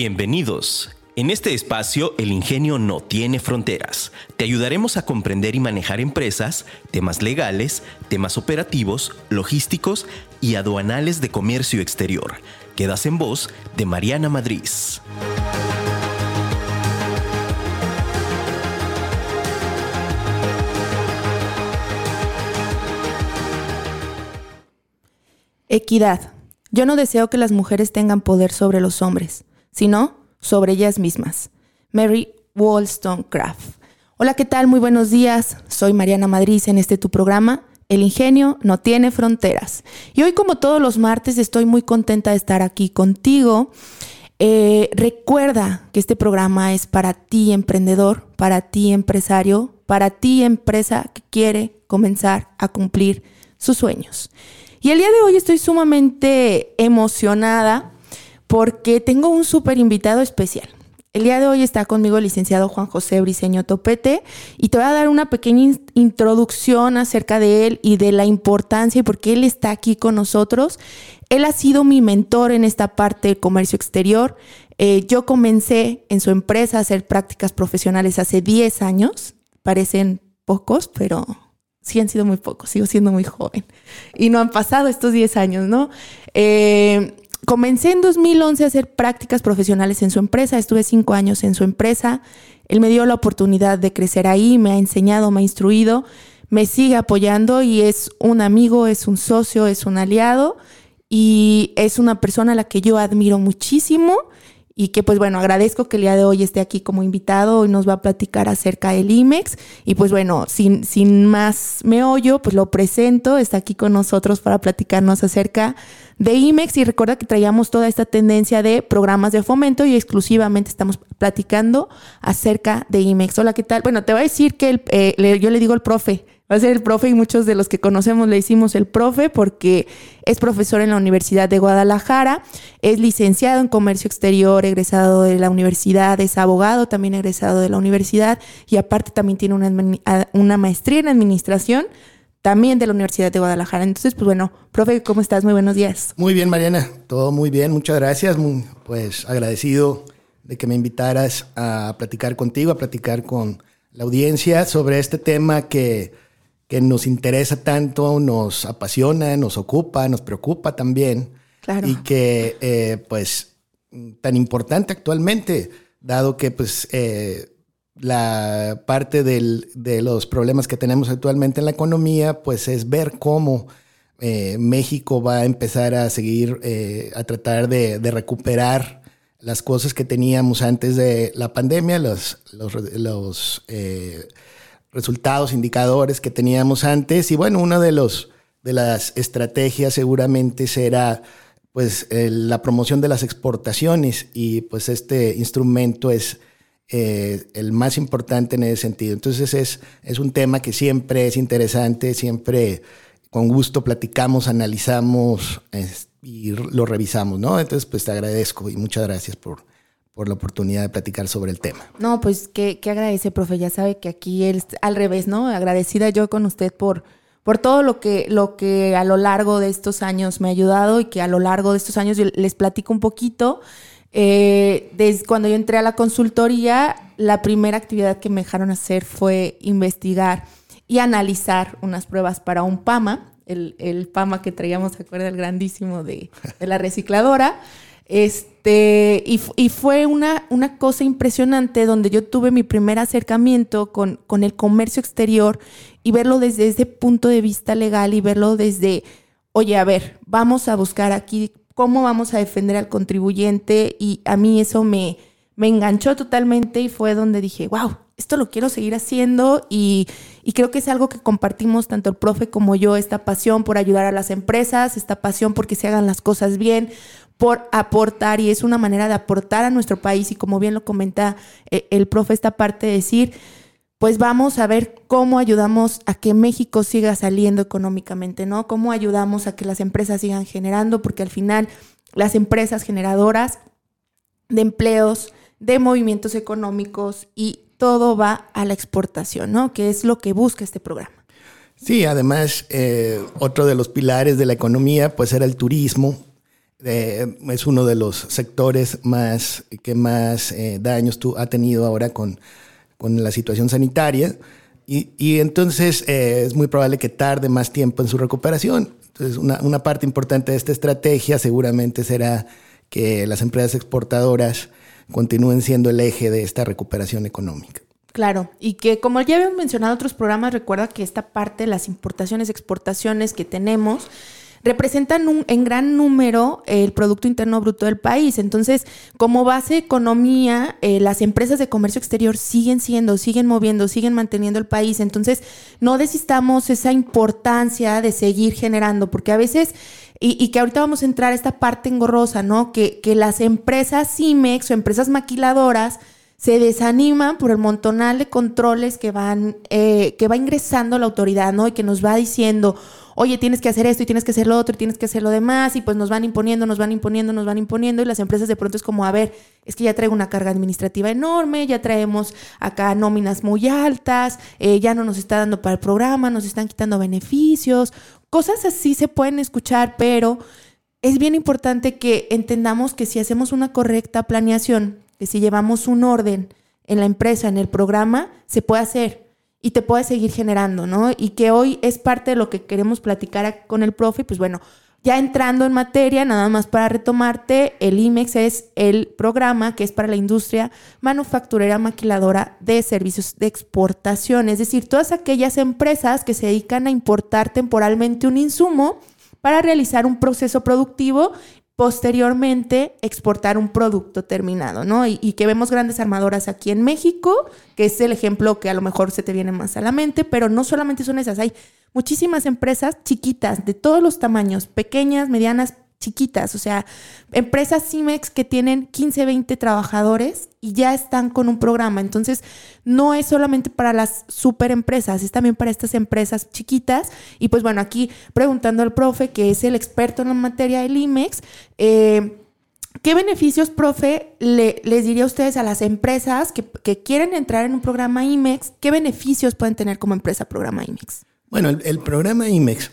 Bienvenidos. En este espacio, el ingenio no tiene fronteras. Te ayudaremos a comprender y manejar empresas, temas legales, temas operativos, logísticos y aduanales de comercio exterior. Quedas en voz de Mariana Madrid. Equidad. Yo no deseo que las mujeres tengan poder sobre los hombres, sino sobre ellas mismas. Mary Wollstonecraft. Hola, ¿qué tal? Muy buenos días. Soy Mariana Madrid en este tu programa. El ingenio no tiene fronteras. Y hoy, como todos los martes, estoy muy contenta de estar aquí contigo. Eh, recuerda que este programa es para ti, emprendedor, para ti, empresario, para ti, empresa que quiere comenzar a cumplir sus sueños. Y el día de hoy estoy sumamente emocionada porque tengo un súper invitado especial. El día de hoy está conmigo el licenciado Juan José Briceño Topete y te voy a dar una pequeña introducción acerca de él y de la importancia y por qué él está aquí con nosotros. Él ha sido mi mentor en esta parte de comercio exterior. Eh, yo comencé en su empresa a hacer prácticas profesionales hace 10 años. Parecen pocos, pero sí han sido muy pocos. Sigo siendo muy joven. Y no han pasado estos 10 años, ¿no? Eh, comencé en 2011 a hacer prácticas profesionales en su empresa, estuve cinco años en su empresa, él me dio la oportunidad de crecer ahí, me ha enseñado, me ha instruido, me sigue apoyando y es un amigo, es un socio, es un aliado y es una persona a la que yo admiro muchísimo y que pues bueno, agradezco que el día de hoy esté aquí como invitado y nos va a platicar acerca del IMEX y pues bueno, sin, sin más meollo, pues lo presento, está aquí con nosotros para platicarnos acerca de IMEX y recuerda que traíamos toda esta tendencia de programas de fomento y exclusivamente estamos platicando acerca de IMEX. Hola, ¿qué tal? Bueno, te voy a decir que eh, yo le digo el profe, Va a ser el profe y muchos de los que conocemos le hicimos el profe porque es profesor en la Universidad de Guadalajara, es licenciado en comercio exterior, egresado de la universidad, es abogado también egresado de la universidad y aparte también tiene una, una maestría en administración también de la Universidad de Guadalajara. Entonces, pues bueno, profe, ¿cómo estás? Muy buenos días. Muy bien, Mariana, todo muy bien, muchas gracias, pues agradecido de que me invitaras a platicar contigo, a platicar con la audiencia sobre este tema que que nos interesa tanto, nos apasiona, nos ocupa, nos preocupa también. Claro. Y que, eh, pues, tan importante actualmente, dado que, pues, eh, la parte de los problemas que tenemos actualmente en la economía, pues, es ver cómo eh, México va a empezar a seguir, a tratar de, recuperar las cosas que teníamos antes de la pandemia, los, los, los resultados, indicadores que teníamos antes. Y bueno, una de, los, de las estrategias seguramente será pues la promoción de las exportaciones y pues este instrumento es eh, el más importante en ese sentido. Entonces es, es un tema que siempre es interesante, siempre con gusto platicamos, analizamos y lo revisamos, ¿no? Entonces pues te agradezco y muchas gracias por, por la oportunidad de platicar sobre el tema. No, pues qué, agradece, profe. Ya sabe que aquí él al revés, ¿no? Agradecida yo con usted por, por todo lo que, lo que a lo largo de estos años me ha ayudado y que a lo largo de estos años les platico un poquito. Eh, desde cuando yo entré a la consultoría, la primera actividad que me dejaron hacer fue investigar y analizar unas pruebas para un PAMA, el, el PAMA que traíamos, ¿se acuerda? El grandísimo de, de la recicladora. Este, y, fue una, una, cosa impresionante donde yo tuve mi primer acercamiento con, con, el comercio exterior y verlo desde ese punto de vista legal y verlo desde, oye, a ver, vamos a buscar aquí cómo vamos a defender al contribuyente y a mí eso me, me enganchó totalmente y fue donde dije, wow, esto lo quiero seguir haciendo y, y, creo que es algo que compartimos tanto el profe como yo, esta pasión por ayudar a las empresas, esta pasión por que se hagan las cosas bien, por aportar y es una manera de aportar a nuestro país y como bien lo comenta eh, el profe esta parte de decir, pues vamos a ver cómo ayudamos a que México siga saliendo económicamente, ¿no? Cómo ayudamos a que las empresas sigan generando, porque al final las empresas generadoras de empleos, de movimientos económicos y todo va a la exportación, ¿no? Que es lo que busca este programa. Sí, además, eh, otro de los pilares de la economía, pues era el turismo, es uno de los sectores más que más daños ha tenido ahora con, con la situación sanitaria. Y, entonces es muy probable que tarde más tiempo en su recuperación. Entonces, una, una, parte importante de esta estrategia seguramente será que las empresas exportadoras continúen siendo el eje de esta recuperación económica. Claro, y que como ya habíamos mencionado en otros programas, recuerda que esta parte de las importaciones, exportaciones que tenemos, representan un, en gran número el Producto Interno Bruto del país. Entonces, como base economía, eh, las empresas de comercio exterior siguen siendo, siguen moviendo, siguen manteniendo el país. Entonces, no desistamos esa importancia de seguir generando, porque a veces y, que ahorita vamos a entrar a esta parte engorrosa, ¿no? Que, que las empresas CIMEX o empresas maquiladoras se desaniman por el montonal de controles que van, eh, que va ingresando la autoridad, ¿no? Y que nos va diciendo, oye, tienes que hacer esto y tienes que hacer lo otro y tienes que hacer lo demás, y pues nos van imponiendo, nos van imponiendo, nos van imponiendo, y las empresas de pronto es como, a ver, es que ya traigo una carga administrativa enorme, ya traemos acá nóminas muy altas, eh, ya no nos está dando para el programa, nos están quitando beneficios, Cosas así se pueden escuchar, pero es bien importante que entendamos que si hacemos una correcta planeación, que si llevamos un orden en la empresa, en el programa, se puede hacer y te puede seguir generando, ¿no? Y que hoy es parte de lo que queremos platicar con el profe, pues bueno, ya entrando en materia, nada más para retomarte, el IMEX es el programa que es para la industria manufacturera maquiladora de servicios de exportación, es decir, todas aquellas empresas que se dedican a importar temporalmente un insumo para realizar un proceso productivo posteriormente exportar un producto terminado, ¿no? Y, y, que vemos grandes armadoras aquí en México, que es el ejemplo que a lo mejor se te viene más a la mente, pero no solamente son esas, hay muchísimas empresas chiquitas, de todos los tamaños, pequeñas, medianas, chiquitas, o sea, empresas CIMEX que tienen 15, 20 trabajadores y ya están con un programa. Entonces, no es solamente para las super empresas, es también para estas empresas chiquitas. Y pues bueno, aquí preguntando al profe, que es el experto en la materia del IMEX, eh, ¿Qué beneficios, profe, le, les diría a ustedes a las empresas que, que, quieren entrar en un programa IMEX? ¿Qué beneficios pueden tener como empresa programa IMEX? Bueno, el, programa IMEX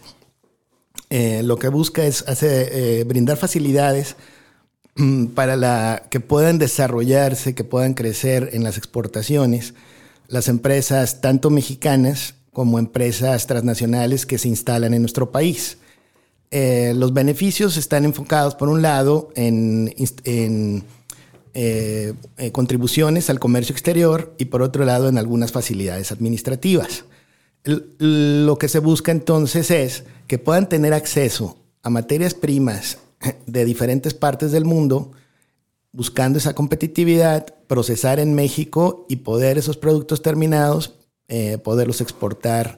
eh, lo que busca es eh, brindar facilidades mm, para que puedan desarrollarse, que puedan crecer en las exportaciones las empresas tanto mexicanas como empresas transnacionales que se instalan en nuestro país. Eh, los beneficios están enfocados, por un lado, en contribuciones al comercio exterior y por otro lado en algunas facilidades administrativas lo que se busca entonces es que puedan tener acceso a materias primas de diferentes partes del mundo, buscando esa competitividad, procesar en México y poder esos productos terminados, eh, poderlos exportar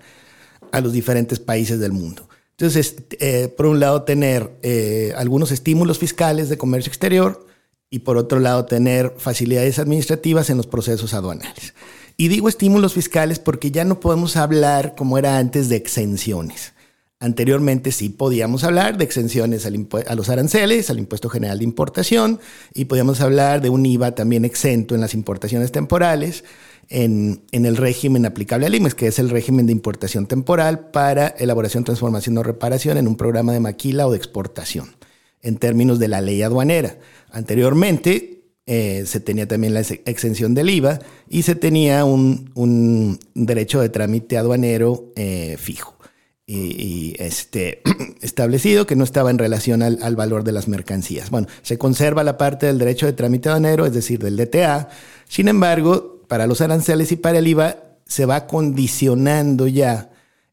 a los diferentes países del mundo. Entonces, eh, por un lado, tener eh, algunos estímulos fiscales de comercio exterior y por otro lado, tener facilidades administrativas en los procesos aduanales. Y digo estímulos fiscales porque ya no podemos hablar como era antes de exenciones. Anteriormente sí podíamos hablar de exenciones a los aranceles, al impuesto general de importación, y podíamos hablar de un IVA también exento en las importaciones temporales, en, el régimen aplicable al IMEX, que es el régimen de importación temporal para elaboración, transformación o reparación en un programa de maquila o de exportación, en términos de la ley aduanera. Anteriormente eh, se tenía también la exención del IVA y se tenía un, derecho de trámite aduanero eh, fijo y, este, establecido que no estaba en relación al, valor de las mercancías. Bueno, se conserva la parte del derecho de trámite aduanero, es decir, del DTA. Sin embargo, para los aranceles y para el IVA se va condicionando ya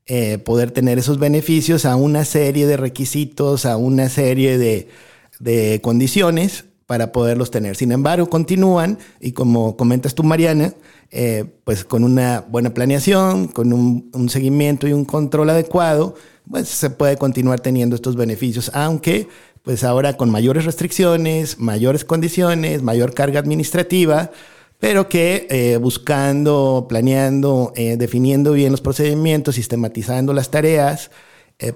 eh, poder tener esos beneficios a una serie de requisitos, a una serie de, de condiciones para poderlos tener. Sin embargo, continúan y como comentas tú, Mariana, eh, pues con una buena planeación, con un, seguimiento y un control adecuado, pues se puede continuar teniendo estos beneficios, aunque pues ahora con mayores restricciones, mayores condiciones, mayor carga administrativa, pero que eh, buscando, planeando, eh, definiendo bien los procedimientos, sistematizando las tareas,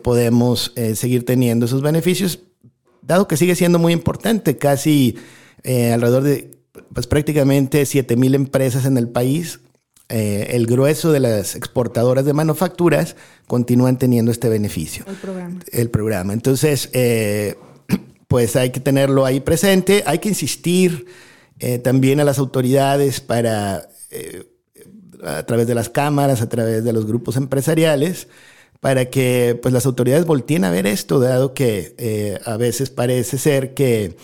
podemos seguir teniendo esos beneficios dado que sigue siendo muy importante, casi eh, alrededor de pues, prácticamente 7 mil empresas en el país, eh, el grueso de las exportadoras de manufacturas continúan teniendo este beneficio. El programa. El programa. Entonces, eh, pues hay que tenerlo ahí presente. Hay que insistir también a las autoridades para, a través de las cámaras, a través de los grupos empresariales, para que pues, las autoridades volteen a ver esto, dado que eh, a veces parece ser que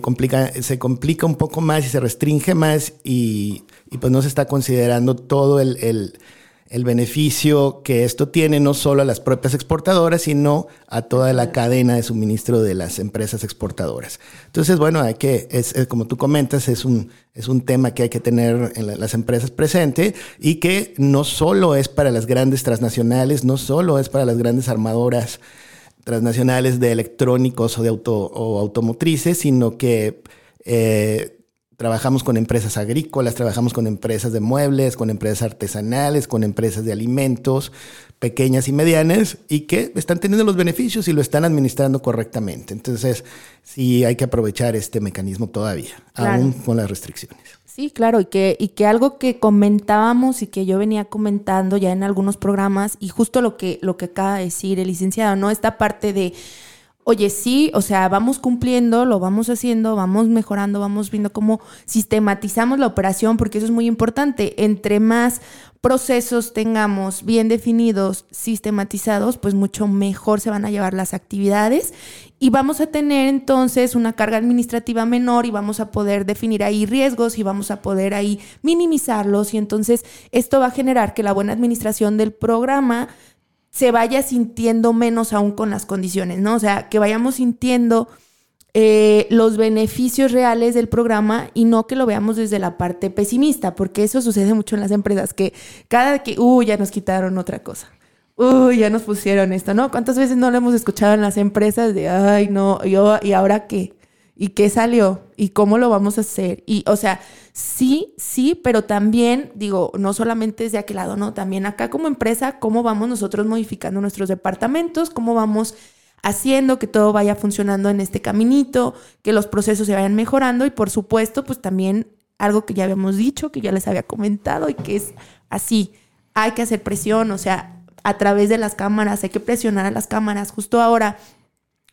complica, se complica un poco más y se restringe más y, y pues no se está considerando todo el el beneficio que esto tiene no solo a las propias exportadoras, sino a toda la cadena de suministro de las empresas exportadoras. Entonces, bueno, hay que, es, como tú comentas, es un, es un tema que hay que tener en las empresas presente y que no solo es para las grandes transnacionales, no solo es para las grandes armadoras transnacionales de electrónicos o de auto, automotrices, sino que eh, Trabajamos con empresas agrícolas, trabajamos con empresas de muebles, con empresas artesanales, con empresas de alimentos, pequeñas y medianas, y que están teniendo los beneficios y lo están administrando correctamente. Entonces, sí hay que aprovechar este mecanismo todavía, aún con las restricciones. Sí, claro, y que, y que algo que comentábamos y que yo venía comentando ya en algunos programas, y justo lo que, lo que acaba de decir el licenciado, ¿no? Esta parte de oye, sí, o sea, vamos cumpliendo, lo vamos haciendo, vamos mejorando, vamos viendo cómo sistematizamos la operación, porque eso es muy importante. Entre más procesos tengamos bien definidos, sistematizados, pues mucho mejor se van a llevar las actividades y vamos a tener entonces una carga administrativa menor y vamos a poder definir ahí riesgos y vamos a poder ahí minimizarlos y entonces esto va a generar que la buena administración del programa se vaya sintiendo menos aún con las condiciones, ¿no? O sea, que vayamos sintiendo eh, los beneficios reales del programa y no que lo veamos desde la parte pesimista, porque eso sucede mucho en las empresas, que cada que, uy, ya nos quitaron otra cosa. Uy, ya nos pusieron esto, ¿no? ¿Cuántas veces no lo hemos escuchado en las empresas de, ay, no, yo, ¿y ahora qué? ¿Y qué salió? ¿Y cómo lo vamos a hacer? Y, o sea, sí, sí, pero también, digo, no solamente es de aquel lado, no, también acá como empresa, cómo vamos nosotros modificando nuestros departamentos, cómo vamos haciendo que todo vaya funcionando en este caminito, que los procesos se vayan mejorando y por supuesto, pues también algo que ya habíamos dicho, que ya les había comentado y que es así, hay que hacer presión, o sea, a través de las cámaras, hay que presionar a las cámaras. Justo ahora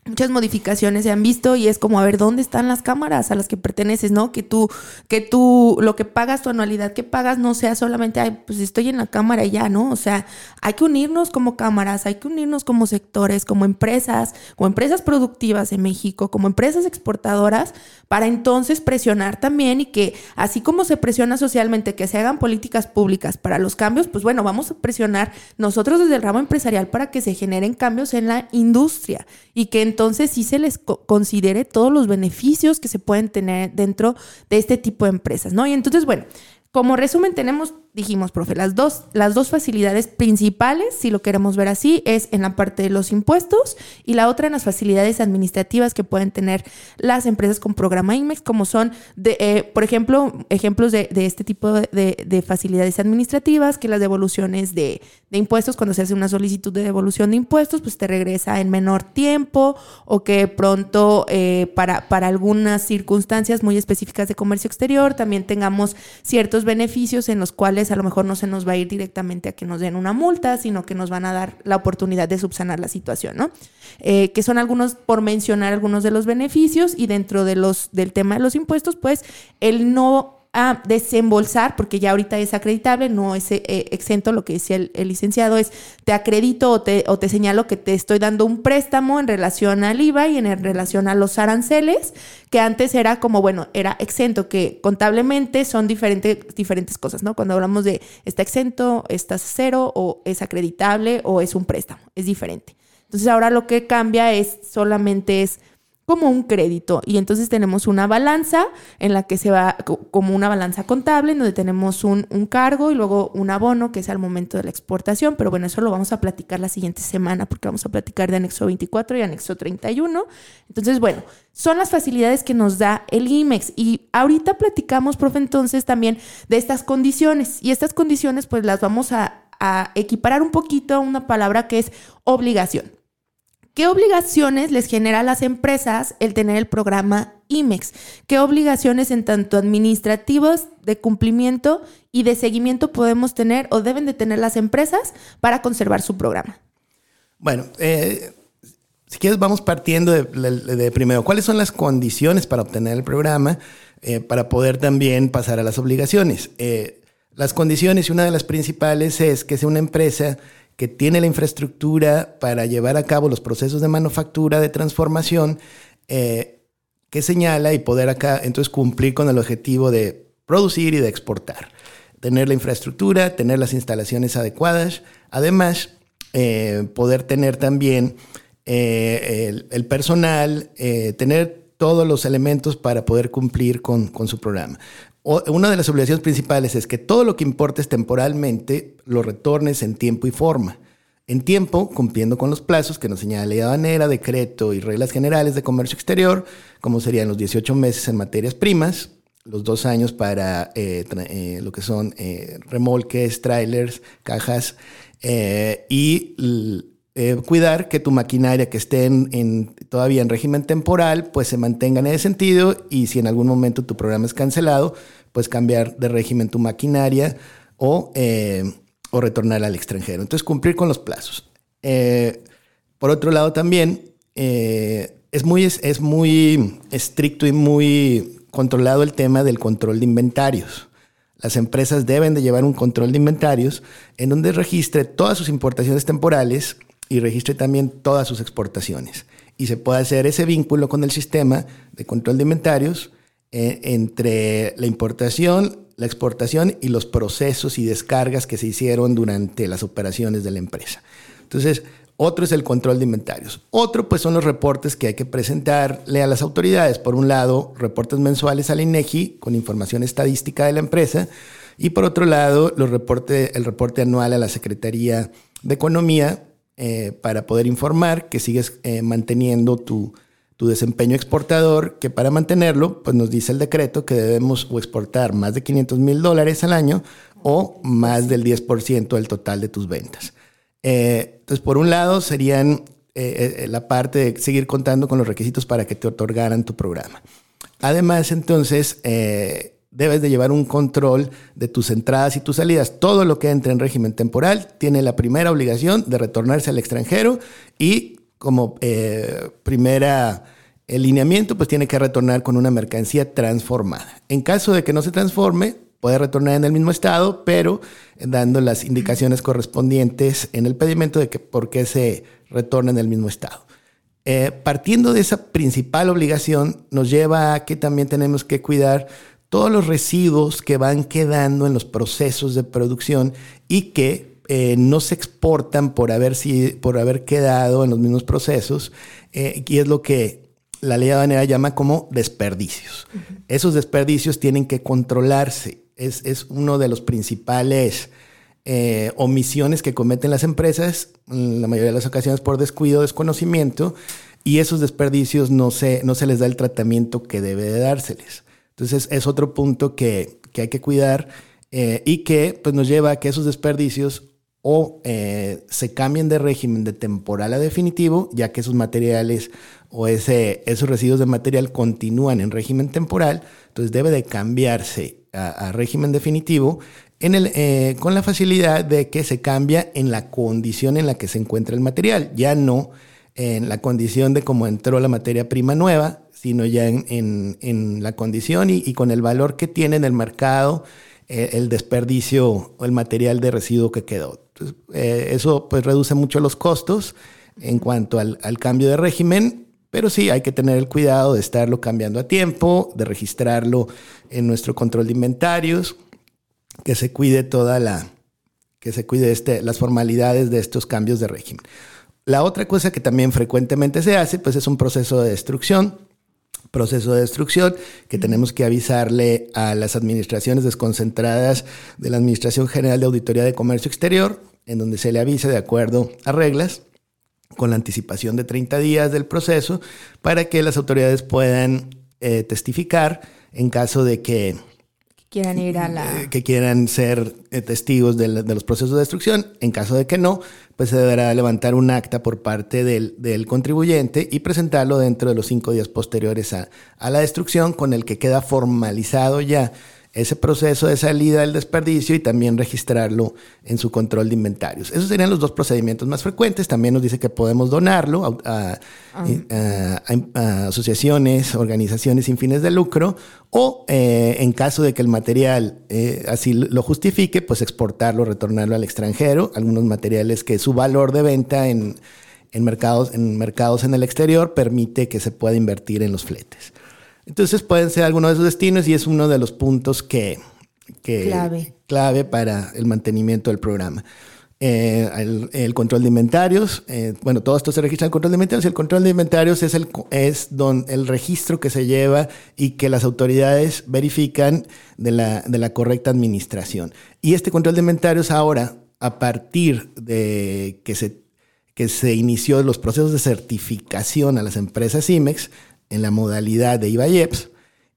muchas modificaciones se han visto y es como a ver dónde están las cámaras a las que perteneces, ¿no? Que tú, que tú, lo que pagas, tu anualidad que pagas no sea solamente, ay, pues estoy en la cámara y ya, ¿no? O sea, hay que unirnos como cámaras, hay que unirnos como sectores, como empresas, como empresas productivas en México, como empresas exportadoras, para entonces presionar también y que así como se presiona socialmente que se hagan políticas públicas para los cambios, pues bueno, vamos a presionar nosotros desde el ramo empresarial para que se generen cambios en la industria y que entonces sí se les considere todos los beneficios que se pueden tener dentro de este tipo de empresas, ¿no? Y entonces, bueno, como resumen tenemos dijimos, profe, las dos, las dos facilidades principales, si lo queremos ver así, es en la parte de los impuestos y la otra en las facilidades administrativas que pueden tener las empresas con programa IMEX, como son, de, eh, por ejemplo, ejemplos de, este tipo de, facilidades administrativas, que las devoluciones de, impuestos, cuando se hace una solicitud de devolución de impuestos, pues te regresa en menor tiempo o que pronto eh, para, para algunas circunstancias muy específicas de comercio exterior también tengamos ciertos beneficios en los cuales a lo mejor no se nos va a ir directamente a que nos den una multa, sino que nos van a dar la oportunidad de subsanar la situación, ¿no? Eh, que son algunos, por mencionar algunos de los beneficios y dentro de los, del tema de los impuestos, pues el no a desembolsar, porque ya ahorita es acreditable, no es eh, exento, lo que decía el, licenciado es, te acredito o te, o te señalo que te estoy dando un préstamo en relación al IVA y en relación a los aranceles, que antes era como, bueno, era exento, que contablemente son diferentes diferentes cosas, ¿no? Cuando hablamos de está exento, estás cero, o es acreditable, o es un préstamo, es diferente. Entonces ahora lo que cambia es solamente es como un crédito. Y entonces tenemos una balanza en la que se va como una balanza contable, en donde tenemos un, cargo y luego un abono que es al momento de la exportación. Pero bueno, eso lo vamos a platicar la siguiente semana porque vamos a platicar de anexo 24 y anexo 31. Entonces, bueno, son las facilidades que nos da el IMEX. Y ahorita platicamos, profe, entonces también de estas condiciones. Y estas condiciones pues las vamos a, a equiparar un poquito a una palabra que es obligación. ¿Qué obligaciones les genera a las empresas el tener el programa IMEX? ¿Qué obligaciones en tanto administrativos de cumplimiento y de seguimiento podemos tener o deben de tener las empresas para conservar su programa? Bueno, eh, si quieres, vamos partiendo de, primero, ¿cuáles son las condiciones para obtener el programa eh, para poder también pasar a las obligaciones? Eh, las condiciones, una de las principales es que sea una empresa que tiene la infraestructura para llevar a cabo los procesos de manufactura, de transformación, eh, que señala y poder acá entonces cumplir con el objetivo de producir y de exportar. Tener la infraestructura, tener las instalaciones adecuadas, además eh, poder tener también eh, el, personal, tener todos los elementos para poder cumplir con, con su programa una de las obligaciones principales es que todo lo que importes temporalmente lo retornes en tiempo y forma. En tiempo, cumpliendo con los plazos que nos señala la ley aduanera, decreto y reglas generales de comercio exterior, como serían los 18 meses en materias primas, los dos años para eh, eh, lo que son eh, remolques, trailers, cajas, y cuidar que tu maquinaria que esté en, todavía en régimen temporal, pues se mantenga en ese sentido y si en algún momento tu programa es cancelado, pues cambiar de régimen tu maquinaria o, eh, o retornar al extranjero. Entonces cumplir con los plazos. Eh, por otro lado también eh, es, muy, es muy estricto y muy controlado el tema del control de inventarios. Las empresas deben de llevar un control de inventarios en donde registre todas sus importaciones temporales y registre también todas sus exportaciones. Y se puede hacer ese vínculo con el sistema de control de inventarios eh, entre la importación, la exportación y los procesos y descargas que se hicieron durante las operaciones de la empresa. Entonces, otro es el control de inventarios. Otro, pues, son los reportes que hay que presentarle a las autoridades. Por un lado, reportes mensuales al INEGI con información estadística de la empresa. Y por otro lado, los reporte, el reporte anual a la Secretaría de Economía eh, para poder informar que sigues eh, manteniendo tu, desempeño exportador, que para mantenerlo, pues nos dice el decreto que debemos exportar más de 500 mil dólares al año o más del 10% del total de tus ventas. Eh, entonces, por un lado, serían la parte de seguir contando con los requisitos para que te otorgaran tu programa. Además, entonces, debes de llevar un control de tus entradas y tus salidas. Todo lo que entre en régimen temporal tiene la primera obligación de retornarse al extranjero y como eh, primera lineamiento, pues tiene que retornar con una mercancía transformada. En caso de que no se transforme, puede retornar en el mismo estado, pero dando las indicaciones correspondientes en el pedimento de que por qué se retorna en el mismo estado. Eh, partiendo de esa principal obligación, nos lleva a que también tenemos que cuidar todos los residuos que van quedando en los procesos de producción y que eh, no se exportan por haber, por haber quedado en los mismos procesos, eh, y es lo que la ley aduanera llama como desperdicios. Esos desperdicios tienen que controlarse. Es, es uno de los principales eh, omisiones que cometen las empresas, en la mayoría de las ocasiones por descuido, desconocimiento, y esos desperdicios no se, no se les da el tratamiento que debe de dárseles. Entonces es otro punto que, hay que cuidar eh, y que pues, nos lleva a que esos desperdicios o eh, se cambien de régimen de temporal a definitivo, ya que esos materiales o ese, esos residuos de material continúan en régimen temporal, entonces debe de cambiarse a, régimen definitivo eh, con la facilidad de que se cambia en la condición en la que se encuentra el material, ya no en la condición de cómo entró la materia prima nueva, sino ya en, la condición y, con el valor que tiene en el mercado eh, el desperdicio o el material de residuo que quedó. Eh, eso pues reduce mucho los costos en cuanto al, cambio de régimen, pero sí hay que tener el cuidado de estarlo cambiando a tiempo, de registrarlo en nuestro control de inventarios, que se cuide toda la, que se cuide este, las formalidades de estos cambios de régimen. La otra cosa que también frecuentemente se hace, pues es un proceso de destrucción proceso de destrucción que tenemos que avisarle a las administraciones desconcentradas de la Administración General de Auditoría de Comercio Exterior, en donde se le avise de acuerdo a reglas con la anticipación de 30 días del proceso para que las autoridades puedan eh, testificar en caso de que quieran ir a la... Eh, que quieran ser eh, testigos de, los procesos de destrucción. En caso de que no, pues se deberá levantar un acta por parte del, contribuyente y presentarlo dentro de los cinco días posteriores a, la destrucción, con el que queda formalizado ya ese proceso de salida del desperdicio y también registrarlo en su control de inventarios. Esos serían los dos procedimientos más frecuentes. También nos dice que podemos donarlo a, asociaciones, organizaciones sin fines de lucro o eh, en caso de que el material eh, así lo justifique, pues exportarlo, retornarlo al extranjero. Algunos materiales que su valor de venta en, en, mercados, en mercados en el exterior permite que se pueda invertir en los fletes. Entonces pueden ser algunos de esos destinos y es uno de los puntos que, clave. clave para el mantenimiento del programa. Eh, el, control de inventarios, eh, bueno, todo esto se registra en el control de inventarios. El control de inventarios es, el, es don, el registro que se lleva y que las autoridades verifican de la, de la correcta administración. Y este control de inventarios ahora, a partir de que se, que se inició los procesos de certificación a las empresas IMEX, en la modalidad de IVAIEPS.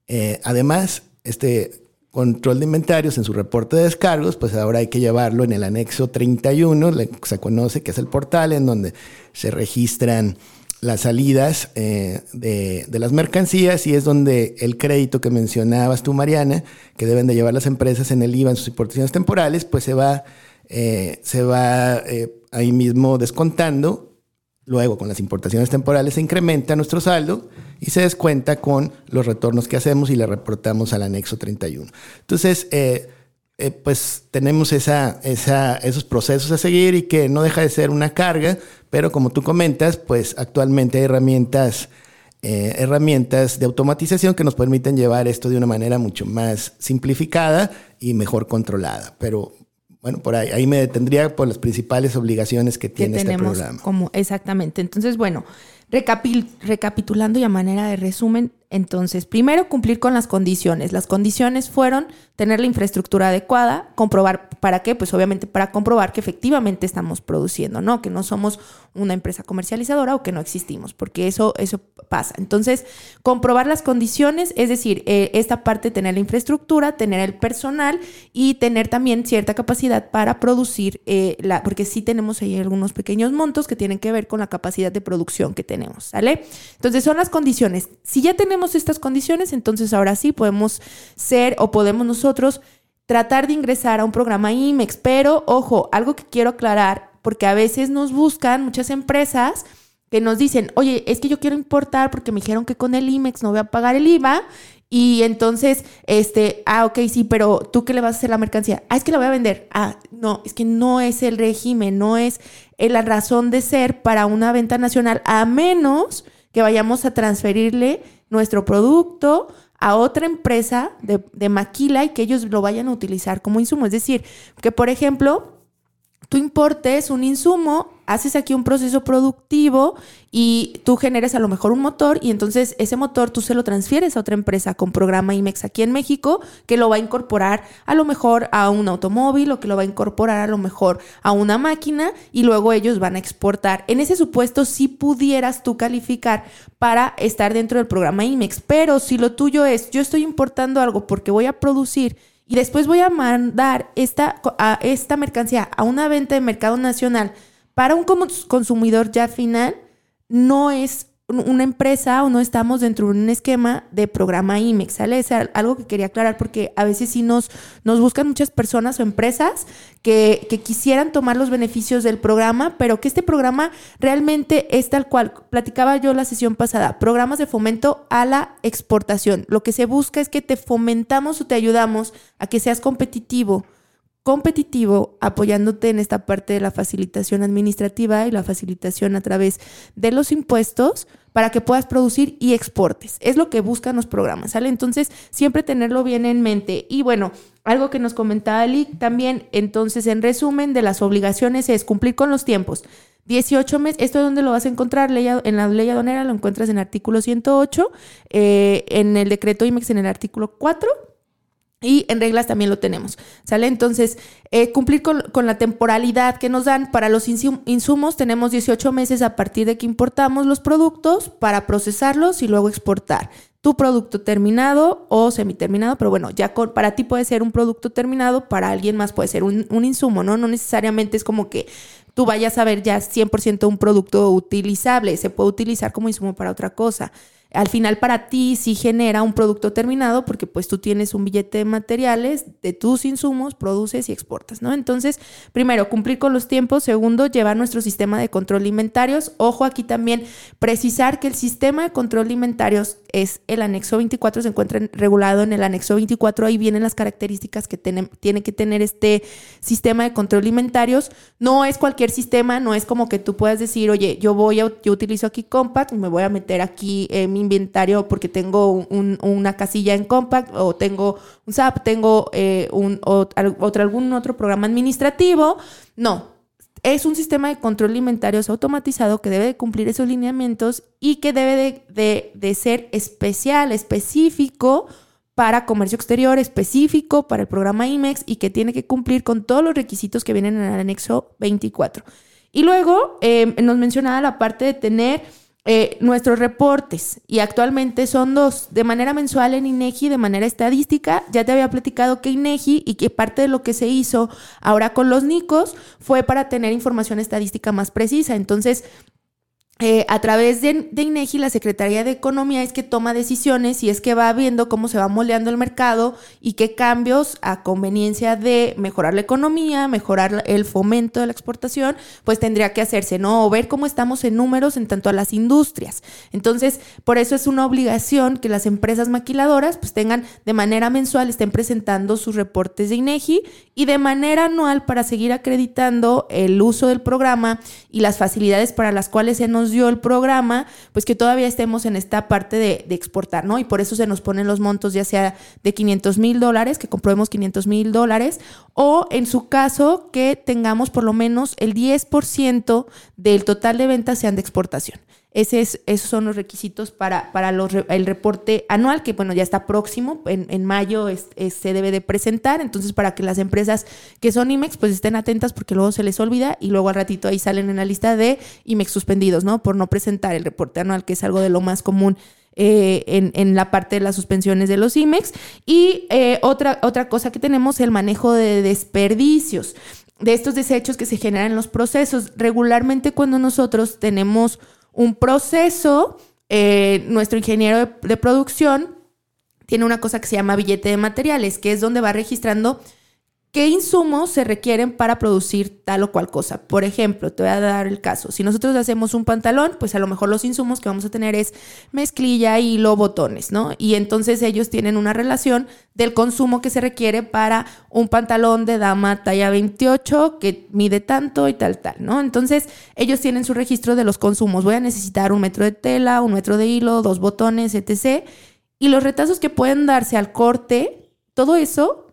Eh, además, este control de inventarios en su reporte de descargos, pues ahora hay que llevarlo en el anexo 31, se conoce que es el portal en donde se registran las salidas eh, de, las mercancías y es donde el crédito que mencionabas tú, Mariana, que deben de llevar las empresas en el IVA en sus importaciones temporales, pues se va, eh, se va ahí mismo descontando Luego, con las importaciones temporales se incrementa nuestro saldo y se descuenta con los retornos que hacemos y le reportamos al anexo 31. Entonces, eh, eh, pues tenemos esos procesos a seguir y que no deja de ser una carga, pero como tú comentas, pues actualmente hay herramientas, eh, herramientas de automatización que nos permiten llevar esto de una manera mucho más simplificada y mejor controlada. Pero bueno, por ahí, ahí me detendría por las principales obligaciones que tiene este programa. Como, exactamente. Entonces, bueno, recapitulando y a manera de resumen, entonces, primero cumplir con las condiciones. Las condiciones fueron tener la infraestructura adecuada, comprobar, ¿para qué? Pues obviamente para comprobar que efectivamente estamos produciendo, ¿no? Que no somos una empresa comercializadora o que no existimos, porque eso, eso pasa. Entonces, comprobar las condiciones, es decir, eh, esta parte, tener la infraestructura, tener el personal y tener también cierta capacidad para producir, eh, la, porque sí tenemos ahí algunos pequeños montos que tienen que ver con la capacidad de producción que tenemos, ¿sale? Entonces, son las condiciones. Si ya tenemos estas condiciones, entonces ahora sí podemos ser o podemos nosotros tratar de ingresar a un programa IMEX. Pero, ojo, algo que quiero aclarar, porque a veces nos buscan muchas empresas que nos dicen, oye, es que yo quiero importar porque me dijeron que con el IMEX no voy a pagar el IVA. Y entonces, este, ah, ok, sí, pero tú qué le vas a hacer la mercancía? Ah, es que la voy a vender. Ah, no, es que no es el régimen, no es la razón de ser para una venta nacional, a menos que vayamos a transferirle nuestro producto a otra empresa de, maquila y que ellos lo vayan a utilizar como insumo. Es decir, que por ejemplo, tú importes un insumo, haces aquí un proceso productivo y tú generes a lo mejor un motor y entonces ese motor tú se lo transfieres a otra empresa con programa IMEX aquí en México que lo va a incorporar a lo mejor a un automóvil o que lo va a incorporar a lo mejor a una máquina y luego ellos van a exportar. En ese supuesto sí pudieras tú calificar para estar dentro del programa IMEX, pero si lo tuyo es yo estoy importando algo porque voy a producir y después voy a mandar esta, a esta mercancía a una venta de mercado nacional para un consumidor ya final, no es una empresa o no estamos dentro de un esquema de programa IMEX, ¿sale? Es algo que quería aclarar porque a veces sí nos, nos buscan muchas personas o empresas que, que, quisieran tomar los beneficios del programa, pero que este programa realmente es tal cual. Platicaba yo la sesión pasada, programas de fomento a la exportación. Lo que se busca es que te fomentamos o te ayudamos a que seas competitivo competitivo apoyándote en esta parte de la facilitación administrativa y la facilitación a través de los impuestos para que puedas producir y exportes. Es lo que buscan los programas, ¿sale? Entonces, siempre tenerlo bien en mente. Y bueno, algo que nos comentaba Lick también, entonces, en resumen de las obligaciones es cumplir con los tiempos. 18 meses, esto es donde lo vas a encontrar, en la ley aduanera lo encuentras en el artículo 108, eh, en el decreto IMEX en el artículo 4 y en reglas también lo tenemos, ¿sale? Entonces, eh, cumplir con, la temporalidad que nos dan para los insumos, tenemos 18 meses a partir de que importamos los productos para procesarlos y luego exportar. Tu producto terminado o semiterminado, pero bueno, ya para ti puede ser un producto terminado, para alguien más puede ser un, un insumo, ¿no? No necesariamente es como que tú vayas a ver ya 100% un producto utilizable, se puede utilizar como insumo para otra cosa. Al final para ti sí genera un producto terminado porque pues tú tienes un billete de materiales de tus insumos, produces y exportas, ¿no? Entonces, primero, cumplir con los tiempos. Segundo, llevar nuestro sistema de control de inventarios. Ojo aquí también, precisar que el sistema de control de inventarios es el anexo 24, se encuentra regulado en el anexo 24, ahí vienen las características que tiene, tiene que tener este sistema de control de. No es cualquier sistema, no es como que tú puedas decir, oye, yo voy a, yo utilizo aquí Compact, me voy a meter aquí en mi inventario porque tengo una casilla en Compact o tengo un SAP, tengo eh, otro, algún otro programa administrativo. No, es un sistema de control de inventarios automatizado que debe de cumplir esos lineamientos y que debe de, de, ser especial, específico para comercio exterior, específico para el programa IMEX y que tiene que cumplir con todos los requisitos que vienen en el anexo 24. Y luego eh, nos mencionaba la parte de tener eh, nuestros reportes y actualmente son dos, de manera mensual en INEGI, de manera estadística. Ya te había platicado que INEGI y que parte de lo que se hizo ahora con los NICOS fue para tener información estadística más precisa. Entonces, eh, a través de, INEGI, la Secretaría de Economía es que toma decisiones y es que va viendo cómo se va moldeando el mercado y qué cambios a conveniencia de mejorar la economía, mejorar el fomento de la exportación, pues tendría que hacerse, ¿no? O ver cómo estamos en números en tanto a las industrias. Entonces, por eso es una obligación que las empresas maquiladoras pues tengan de manera mensual, estén presentando sus reportes de INEGI y de manera anual para seguir acreditando el uso del programa y las facilidades para las cuales se nos dio el programa, pues que todavía estemos en esta parte de, exportar, ¿no? Y por eso se nos ponen los montos ya sea de 500 mil dólares, que comprobemos 500 mil dólares, o en su caso que tengamos por lo menos el 10% del total de ventas sean de exportación. Ese es, esos son los requisitos para, para el reporte anual, que bueno, ya está próximo, en, mayo se debe de presentar, entonces para que las empresas que son IMEX pues estén atentas porque luego se les olvida y luego al ratito ahí salen en la lista de IMEX suspendidos, ¿no? Por no presentar el reporte anual, que es algo de lo más común eh, en, la parte de las suspensiones de los IMEX. Y eh, otra, otra cosa que tenemos, el manejo de desperdicios, de estos desechos que se generan en los procesos. Regularmente cuando nosotros tenemos un proceso, eh, nuestro ingeniero de, producción tiene una cosa que se llama billete de materiales, que es donde va registrando qué insumos se requieren para producir tal o cual cosa. Por ejemplo, te voy a dar el caso. Si nosotros hacemos un pantalón, pues a lo mejor los insumos que vamos a tener es mezclilla, hilo, botones, ¿no? Y entonces ellos tienen una relación del consumo que se requiere para un pantalón de dama talla 28 que mide tanto y tal, tal, ¿no? Entonces ellos tienen su registro de los consumos. Voy a necesitar un metro de tela, un metro de hilo, dos botones, etc. Y los retazos que pueden darse al corte, todo eso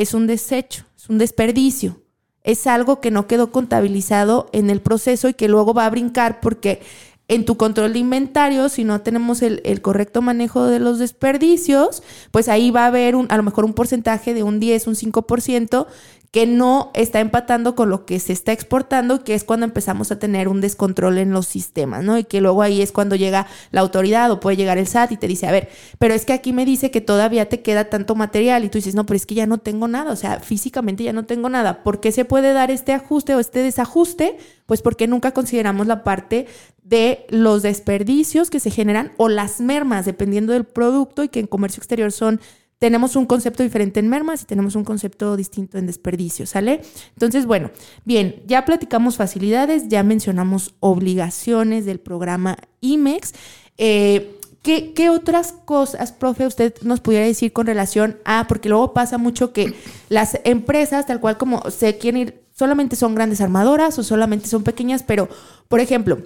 es un desecho, es un desperdicio. Es algo que no quedó contabilizado en el proceso y que luego va a brincar porque en tu control de inventario, si no tenemos el, el, correcto manejo de los desperdicios, pues ahí va a haber un, a lo mejor un porcentaje de un 10, un 5% que no está empatando con lo que se está exportando, que es cuando empezamos a tener un descontrol en los sistemas, ¿no? Y que luego ahí es cuando llega la autoridad o puede llegar el SAT y te dice, a ver, pero es que aquí me dice que todavía te queda tanto material y tú dices, no, pero es que ya no tengo nada, o sea, físicamente ya no tengo nada. ¿Por qué se puede dar este ajuste o este desajuste? Pues porque nunca consideramos la parte de los desperdicios que se generan o las mermas, dependiendo del producto y que en comercio exterior son tenemos un concepto diferente en mermas y tenemos un concepto distinto en desperdicio, ¿sale? Entonces, bueno, bien, ya platicamos facilidades, ya mencionamos obligaciones del programa IMEX. Eh, ¿qué, otras cosas, profe, usted nos pudiera decir con relación a, porque luego pasa mucho que las empresas, tal cual como se quieren ir, solamente son grandes armadoras o solamente son pequeñas, pero, por ejemplo,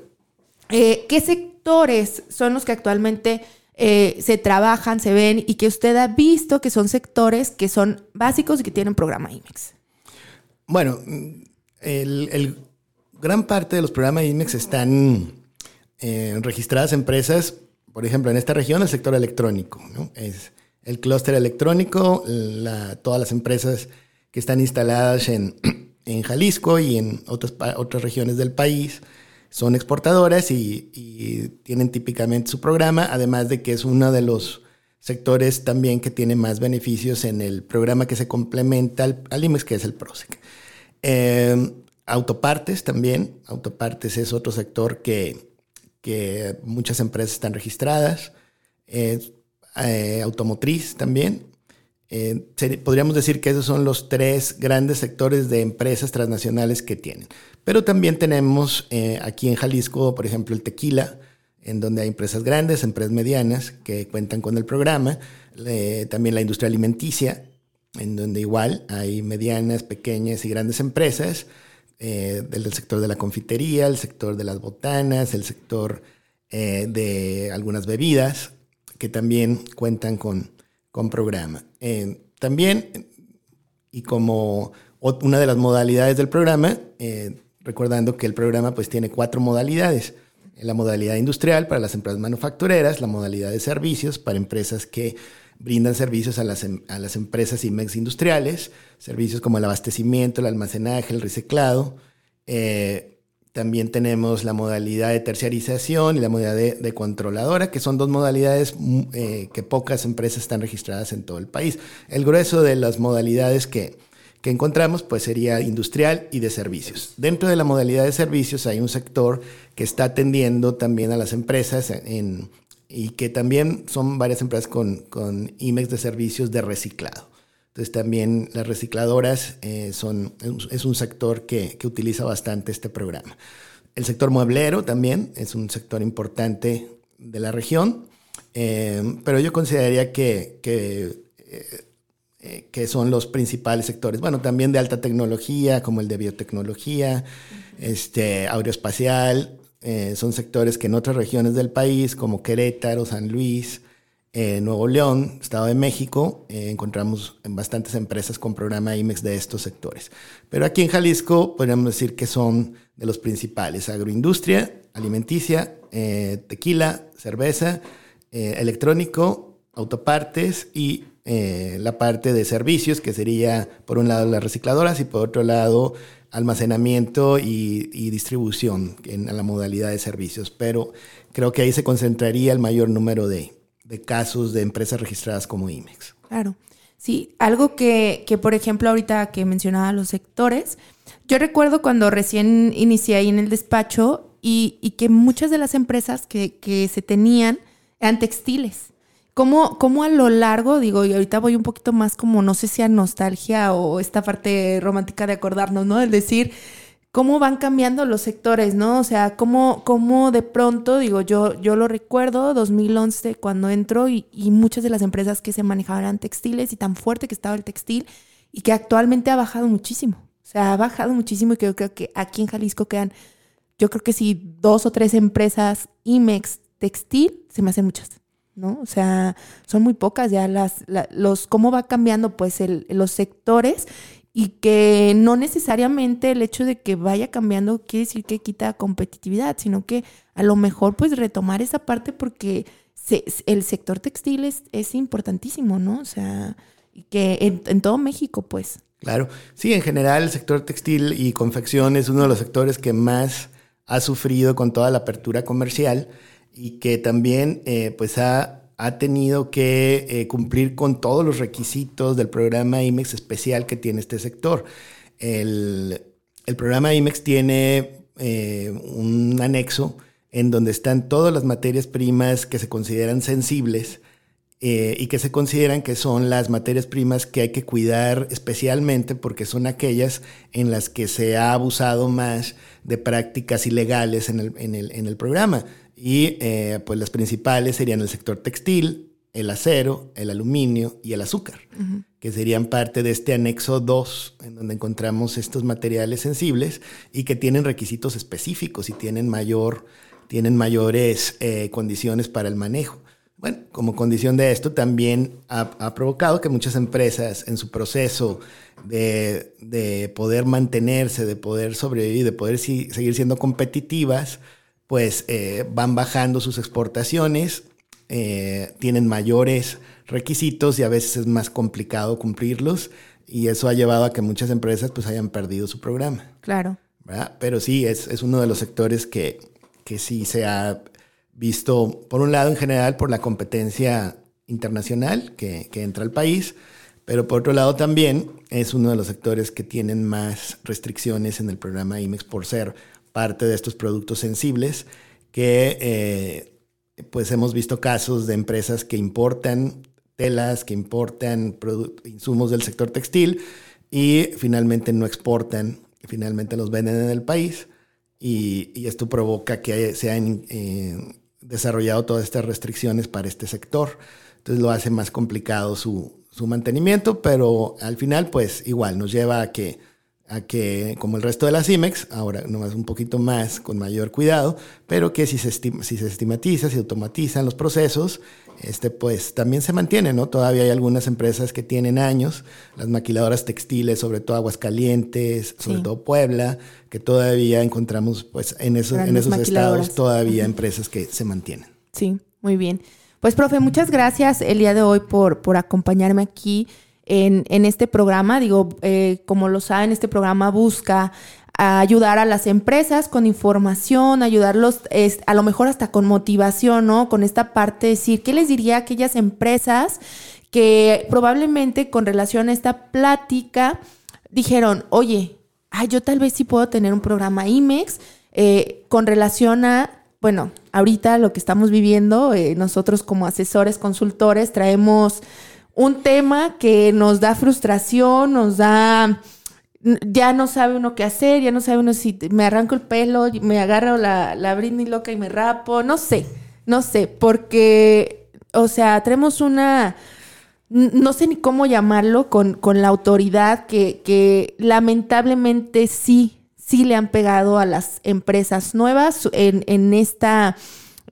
eh, ¿qué sectores son los que actualmente eh, se trabajan, se ven y que usted ha visto que son sectores que son básicos y que tienen programa IMEX? Bueno, el, gran parte de los programas IMEX están eh, registradas empresas, por ejemplo, en esta región el sector electrónico, es el clúster electrónico, todas las empresas que están instaladas en, en Jalisco y en otras, otras regiones del país son exportadoras y, tienen típicamente su programa, además de que es uno de los sectores también que tiene más beneficios en el programa que se complementa al, IMEX, que es el PROSEC. Em, autopartes también, autopartes es otro sector que, que muchas empresas están registradas, eh, automotriz también. Eh, podríamos decir que esos son los tres grandes sectores de empresas transnacionales que tienen. Pero también tenemos eh, aquí en Jalisco, por ejemplo, el tequila, en donde hay empresas grandes, empresas medianas que cuentan con el programa. también la industria alimenticia, en donde igual hay medianas, pequeñas y grandes empresas. del sector de la confitería, el sector de las botanas, el sector de algunas bebidas, que también cuentan con, con programa. Eh, también, y como una de las modalidades del programa, eh, recordando que el programa pues tiene cuatro modalidades. La modalidad industrial para las empresas manufactureras, la modalidad de servicios para empresas que brindan servicios a las, em, a las empresas IMEX industriales, servicios como el abastecimiento, el almacenaje, el reciclado, eh, también tenemos la modalidad de terciarización y la modalidad de, controladora, que son dos modalidades mm, eh, que pocas empresas están registradas en todo el país. El grueso de las modalidades que, encontramos pues sería industrial y de servicios. Dentro de la modalidad de servicios hay un sector que está atendiendo también a las empresas y que también son varias empresas con, con IMEX de servicios de reciclado. Entonces también las recicladoras eh, son, es un sector que, utiliza bastante este programa. El sector mueblero también es un sector importante de la región, eh, pero yo consideraría que, eh, que, son los principales sectores. Bueno, también de alta tecnología, como el de biotecnología, este, aeroespacial, son sectores que en otras regiones del país, como Querétaro, San Luis, en Nuevo León, Estado de México, eh, encontramos en bastantes empresas con programa IMEX de estos sectores. Pero aquí en Jalisco podríamos decir que son de los principales, agroindustria, alimenticia, eh, tequila, cerveza, eh, electrónico, autopartes y la parte de servicios, que sería por un lado las recicladoras y por otro lado almacenamiento y, distribución en la modalidad de servicios. Pero creo que ahí se concentraría el mayor número de, de casos de empresas registradas como IMEX. Claro. Sí, algo que, que, por ejemplo, ahorita que mencionaba los sectores, yo recuerdo cuando recién inicié ahí en el despacho y, y que muchas de las empresas que, que, se tenían eran textiles. ¿Cómo, ¿Cómo a lo largo, digo, y ahorita voy un poquito más como, no sé si a nostalgia o esta parte romántica de acordarnos, ¿no? El decir, cómo van cambiando los sectores, ¿no? O sea, cómo, cómo de pronto, digo, yo, yo lo recuerdo, 2011 cuando entró y, muchas de las empresas que se manejaban eran textiles y tan fuerte que estaba el textil y que actualmente ha bajado muchísimo. O sea, ha bajado muchísimo y creo, creo que aquí en Jalisco quedan, yo creo que sí, dos o tres empresas IMEX textil, se me hacen muchas. ¿No? O sea, son muy pocas ya las, los, cómo va cambiando pues el, los sectores y que no necesariamente el hecho de que vaya cambiando quiere decir que quita competitividad, sino que a lo mejor pues retomar esa parte porque el sector textil es, importantísimo, ¿no? O sea, que en, todo México pues. Claro, sí, en general el sector textil y confección es uno de los sectores que más ha sufrido con toda la apertura comercial y que también eh, pues ha ha tenido que eh, cumplir con todos los requisitos del programa IMEX especial que tiene este sector. El, programa IMEX tiene eh, un anexo en donde están todas las materias primas que se consideran sensibles y que se consideran que son las materias primas que hay que cuidar especialmente porque son aquellas en las que se ha abusado más de prácticas ilegales en el programa. Y eh, pues las principales serían el sector textil, el acero, el aluminio y el azúcar, que serían parte de este anexo 2, en donde encontramos estos materiales sensibles y que tienen requisitos específicos y tienen, mayor, tienen mayores eh, condiciones para el manejo. Bueno, como condición de esto también ha, provocado que muchas empresas en su proceso de, de, poder mantenerse, de poder sobrevivir, de poder seguir siendo competitivas, pues eh, van bajando sus exportaciones, eh, tienen mayores requisitos y a veces es más complicado cumplirlos y eso ha llevado a que muchas empresas pues hayan perdido su programa. Claro. Pero sí, es, es, uno de los sectores que, que sí se ha visto, por un lado en general, por la competencia internacional que, que entra al país, pero por otro lado también es uno de los sectores que tienen más restricciones en el programa IMEX por ser parte de estos productos sensibles que eh, pues hemos visto casos de empresas que importan telas, que importan insumos del sector textil y finalmente no exportan, finalmente los venden en el país y, esto provoca que se hayan eh, desarrollado todas estas restricciones para este sector. Entonces lo hace más complicado su, su mantenimiento, pero al final pues igual nos lleva a que a que, como el resto de las IMEX, ahora nomás un poquito más, con mayor cuidado, pero que si se, si se estigmatiza, si automatizan los procesos, este, pues también se mantiene, ¿no? Todavía hay algunas empresas que tienen años, las maquiladoras textiles, sobre todo Aguascalientes, sobre todo Puebla, que todavía encontramos, pues, en esos, en esos estados todavía empresas que se mantienen. Sí, muy bien. Pues, profe, muchas gracias el día de hoy por, por acompañarme aquí en, este programa. Digo, eh, como lo saben, este programa busca ayudar a las empresas con información, ayudarlos a lo mejor hasta con motivación, ¿no? Con esta parte de decir, ¿qué les diría a aquellas empresas que probablemente con relación a esta plática dijeron, oye, yo tal vez sí puedo tener un programa IMEX eh, con relación a, bueno, ahorita lo que estamos viviendo, eh, nosotros como asesores, consultores, traemos un tema que nos da frustración, nos da ya no sabe uno qué hacer, ya no sabe uno si me arranco el pelo, me agarro la, la Britney loca y me rapo, no sé, no sé, porque, o sea, tenemos una, no sé ni cómo llamarlo, con, con la autoridad que, que lamentablemente sí, sí le han pegado a las empresas nuevas en, en esta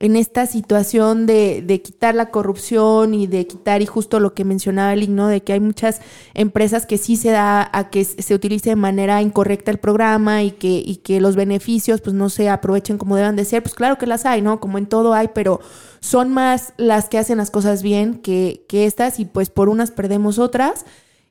en esta situación de, de, quitar la corrupción y de quitar, y justo lo que mencionaba el ¿no? de que hay muchas empresas que sí se da a que se utilice de manera incorrecta el programa y que, y que los beneficios pues no se aprovechen como deben de ser, pues claro que las hay, ¿no? Como en todo hay, pero son más las que hacen las cosas bien que, que estas y pues por unas perdemos otras.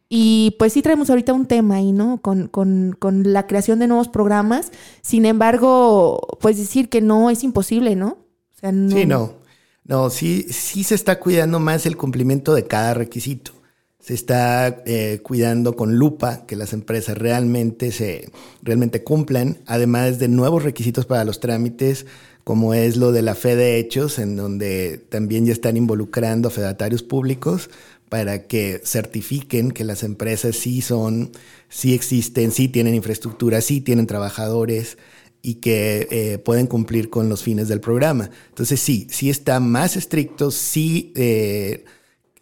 Y pues sí traemos ahorita un tema ahí, ¿no? Con, con, con la creación de nuevos programas. Sin embargo, pues decir que no es imposible, ¿no? Sí, no. No, sí, sí se está cuidando más el cumplimiento de cada requisito. Se está eh, cuidando con lupa que las empresas realmente, se, realmente cumplan, además de nuevos requisitos para los trámites, como es lo de la fe de hechos, en donde también ya están involucrando a fedatarios públicos para que certifiquen que las empresas sí son, sí existen, sí tienen infraestructura, sí tienen trabajadores, y que eh, pueden cumplir con los fines del programa. Entonces sí, sí está más estricto, sí eh,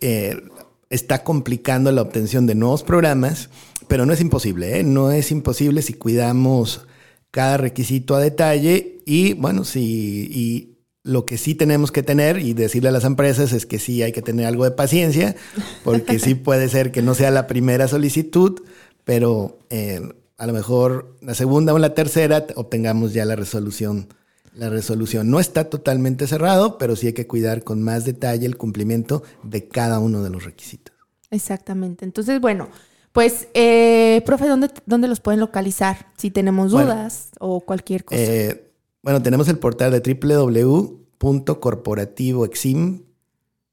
eh, está complicando la obtención de nuevos programas, pero no es imposible, no es imposible si cuidamos cada requisito a detalle y bueno, sí, y lo que sí tenemos que tener y decirle a las empresas es que sí hay que tener algo de paciencia, porque sí puede ser que no sea la primera solicitud, pero a lo mejor la segunda o la tercera obtengamos ya la resolución. La resolución no está totalmente cerrado, pero sí hay que cuidar con más detalle el cumplimiento de cada uno de los requisitos. Exactamente. Entonces, bueno, pues, eh, profe, ¿dónde, ¿dónde los pueden localizar? Si tenemos dudas o cualquier cosa. Eh, bueno, tenemos el portal de www.corporativoexim,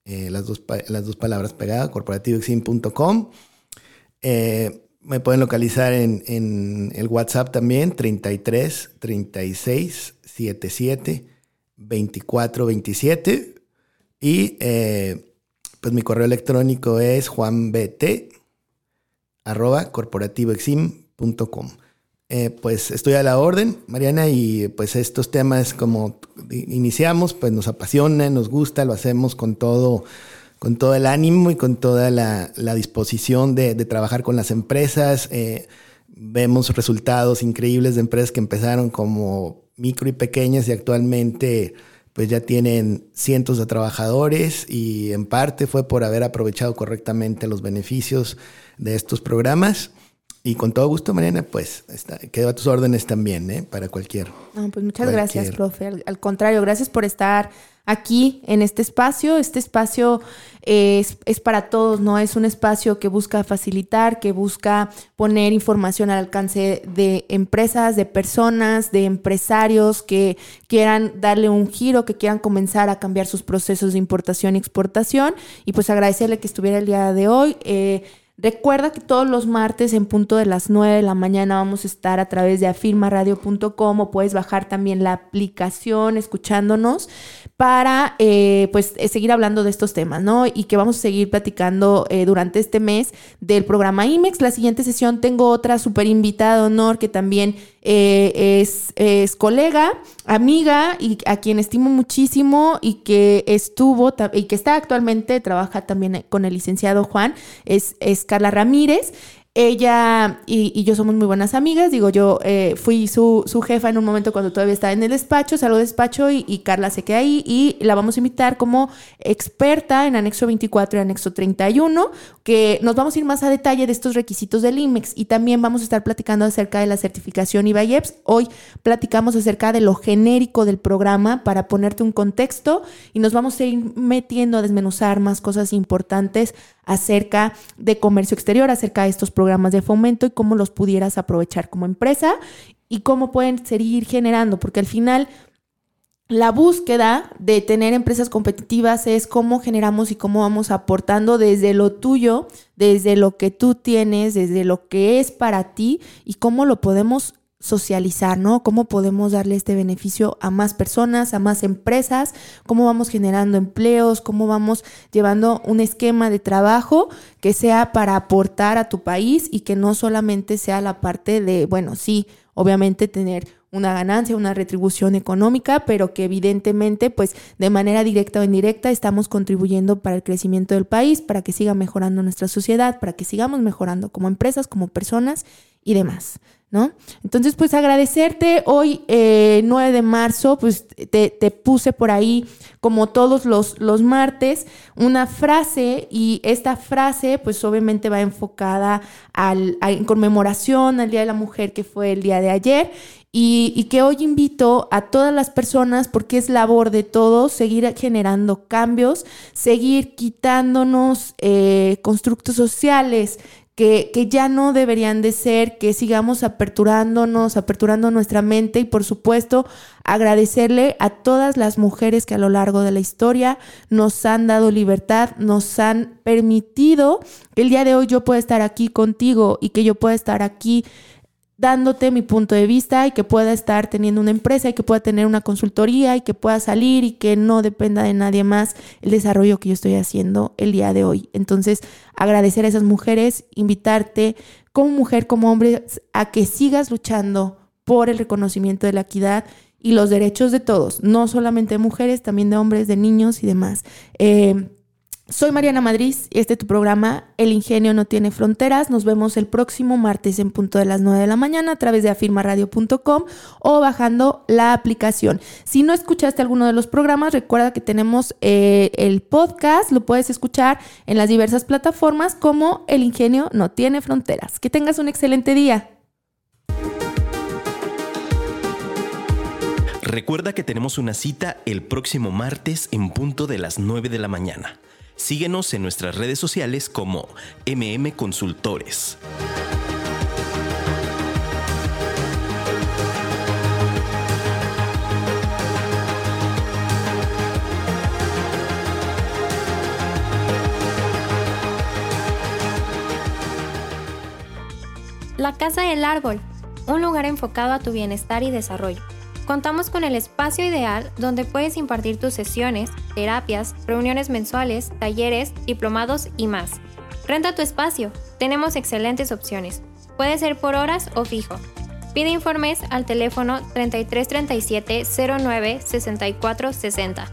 eh, las, dos, las dos palabras pegadas, corporativoexim.com. Eh, me pueden localizar en, el WhatsApp también, 33 36 77 24 27. Y eh, pues mi correo electrónico es juanbt arroba corporativoexim.com. Eh, pues estoy a la orden, Mariana, y pues estos temas como iniciamos, pues nos apasiona, nos gusta, lo hacemos con todo con todo el ánimo y con toda la, disposición de, trabajar con las empresas. Eh, vemos resultados increíbles de empresas que empezaron como micro y pequeñas y actualmente pues ya tienen cientos de trabajadores y en parte fue por haber aprovechado correctamente los beneficios de estos programas. Y con todo gusto, Mariana, pues quedo a tus órdenes también, ¿eh? Para cualquier. pues muchas gracias, profe. al, contrario, gracias por estar aquí en este espacio. Este espacio es, para todos, ¿no? Es un espacio que busca facilitar, que busca poner información al alcance de empresas, de personas, de empresarios que quieran darle un giro, que quieran comenzar a cambiar sus procesos de importación y exportación. Y pues agradecerle que estuviera el día de hoy. Eh, Recuerda que todos los martes en punto de las 9 de la mañana vamos a estar a través de afirmaradio.com o puedes bajar también la aplicación escuchándonos para eh, pues eh, seguir hablando de estos temas, ¿no? Y que vamos a seguir platicando eh, durante este mes del programa IMEX. La siguiente sesión tengo otra súper invitada honor que también es, es, colega, amiga y a quien estimo muchísimo y que estuvo y que está actualmente, trabaja también con el licenciado Juan, es, es Carla Ramírez. Ella y, yo somos muy buenas amigas. Digo, yo eh, fui su, jefa en un momento cuando todavía estaba en el despacho, salgo despacho y, Carla se queda ahí y la vamos a invitar como experta en anexo 24 y anexo 31, que nos vamos a ir más a detalle de estos requisitos del IMEX y también vamos a estar platicando acerca de la certificación IBAYEPS. Hoy platicamos acerca de lo genérico del programa para ponerte un contexto y nos vamos a ir metiendo a desmenuzar más cosas importantes acerca de comercio exterior, acerca de estos programas de fomento y cómo los pudieras aprovechar como empresa y cómo pueden seguir generando, porque al final la búsqueda de tener empresas competitivas es cómo generamos y cómo vamos aportando desde lo tuyo, desde lo que tú tienes, desde lo que es para ti y cómo lo podemos socializar, ¿no? ¿Cómo podemos darle este beneficio a más personas, a más empresas? ¿Cómo vamos generando empleos? ¿Cómo vamos llevando un esquema de trabajo que sea para aportar a tu país y que no solamente sea la parte de, bueno, sí, obviamente tener una ganancia, una retribución económica, pero que evidentemente, pues de manera directa o indirecta, estamos contribuyendo para el crecimiento del país, para que siga mejorando nuestra sociedad, para que sigamos mejorando como empresas, como personas y demás. ¿No? Entonces, pues agradecerte hoy, 9 eh, de marzo, pues te, puse por ahí, como todos los, los martes, una frase y esta frase, pues obviamente va enfocada al, en conmemoración al Día de la Mujer, que fue el día de ayer. Y, que hoy invito a todas las personas, porque es labor de todos, seguir generando cambios, seguir quitándonos eh, constructos sociales que, ya no deberían de ser, que sigamos aperturándonos, aperturando nuestra mente y por supuesto agradecerle a todas las mujeres que a lo largo de la historia nos han dado libertad, nos han permitido que el día de hoy yo pueda estar aquí contigo y que yo pueda estar aquí dándote mi punto de vista y que pueda estar teniendo una empresa y que pueda tener una consultoría y que pueda salir y que no dependa de nadie más el desarrollo que yo estoy haciendo el día de hoy. Entonces, agradecer a esas mujeres, invitarte como mujer, como hombre, a que sigas luchando por el reconocimiento de la equidad y los derechos de todos, no solamente de mujeres, también de hombres, de niños y demás. Eh, soy Mariana Madrid y este es tu programa El Ingenio no tiene fronteras. Nos vemos el próximo martes en punto de las 9 de la mañana a través de afirmaradio.com o bajando la aplicación. Si no escuchaste alguno de los programas, recuerda que tenemos eh, el podcast, lo puedes escuchar en las diversas plataformas como El Ingenio no tiene fronteras. Que tengas un excelente día. Recuerda que tenemos una cita el próximo martes en punto de las 9 de la mañana. Síguenos en nuestras redes sociales como MM Consultores. La Casa del Árbol, un lugar enfocado a tu bienestar y desarrollo. Contamos con el espacio ideal donde puedes impartir tus sesiones, terapias, reuniones mensuales, talleres, diplomados y más. Renta tu espacio. Tenemos excelentes opciones. Puede ser por horas o fijo. Pide informes al teléfono 3337 09 64 60.